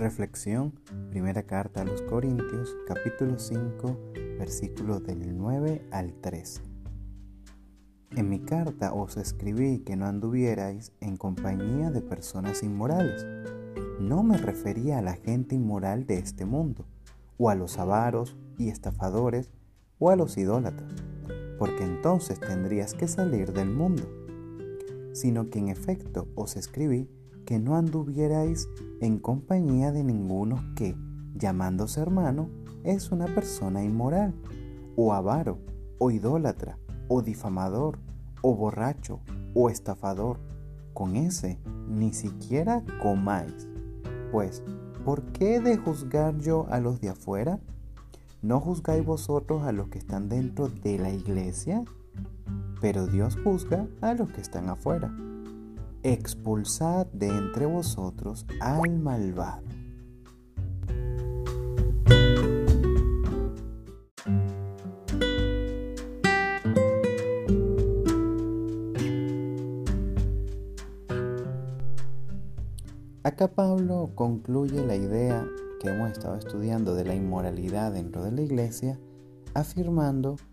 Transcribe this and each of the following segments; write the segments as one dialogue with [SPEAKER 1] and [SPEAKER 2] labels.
[SPEAKER 1] Reflexión, primera carta a los Corintios, capítulo 5, versículos del 9 al 13. En mi carta os escribí que no anduvierais en compañía de personas inmorales. No me refería a la gente inmoral de este mundo, o a los avaros y estafadores, o a los idólatras, porque entonces tendrías que salir del mundo, sino que en efecto os escribí que no anduvierais en compañía de ninguno que, llamándose hermano, es una persona inmoral, o avaro, o idólatra, o difamador, o borracho, o estafador. Con ese ni siquiera comáis. Pues, ¿por qué de juzgar yo a los de afuera? ¿No juzgáis vosotros a los que están dentro de la iglesia? Pero Dios juzga a los que están afuera expulsad de entre vosotros al malvado. Acá Pablo concluye la idea que hemos estado estudiando de la inmoralidad dentro de la iglesia, afirmando que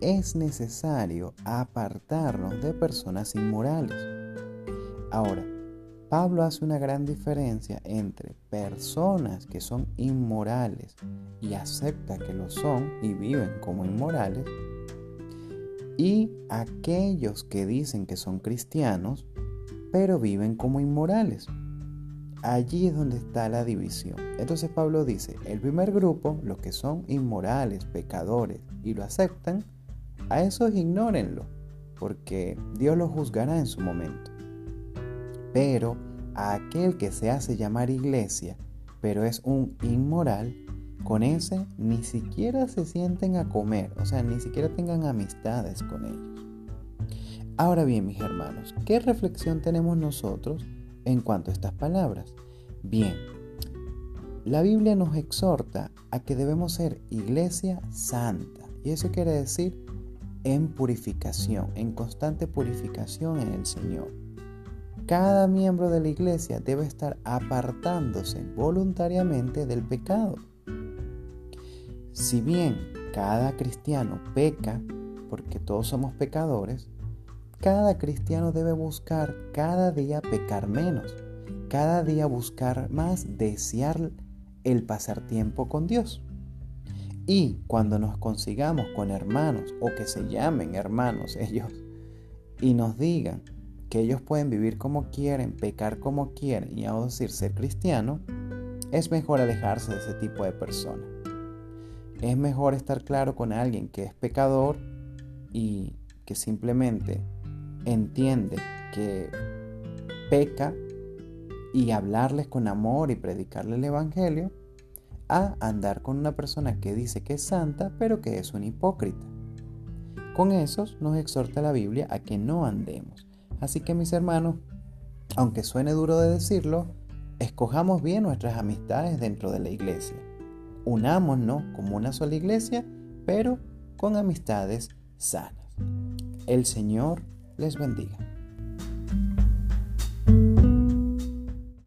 [SPEAKER 1] es necesario apartarnos de personas inmorales. Ahora, Pablo hace una gran diferencia entre personas que son inmorales y acepta que lo son y viven como inmorales y aquellos que dicen que son cristianos pero viven como inmorales. Allí es donde está la división. Entonces Pablo dice, el primer grupo, los que son inmorales, pecadores y lo aceptan, a esos ignórenlo, porque Dios lo juzgará en su momento. Pero a aquel que se hace llamar iglesia, pero es un inmoral, con ese ni siquiera se sienten a comer, o sea, ni siquiera tengan amistades con ellos. Ahora bien, mis hermanos, ¿qué reflexión tenemos nosotros en cuanto a estas palabras? Bien, la Biblia nos exhorta a que debemos ser iglesia santa, y eso quiere decir en purificación, en constante purificación en el Señor. Cada miembro de la iglesia debe estar apartándose voluntariamente del pecado. Si bien cada cristiano peca, porque todos somos pecadores, cada cristiano debe buscar cada día pecar menos, cada día buscar más desear el pasar tiempo con Dios. Y cuando nos consigamos con hermanos o que se llamen hermanos ellos y nos digan que ellos pueden vivir como quieren, pecar como quieren y aún decir ser cristiano, es mejor alejarse de ese tipo de personas. Es mejor estar claro con alguien que es pecador y que simplemente entiende que peca y hablarles con amor y predicarles el Evangelio a andar con una persona que dice que es santa, pero que es un hipócrita. Con esos nos exhorta la Biblia a que no andemos. Así que mis hermanos, aunque suene duro de decirlo, escojamos bien nuestras amistades dentro de la iglesia. Unámonos como una sola iglesia, pero con amistades sanas. El Señor les bendiga.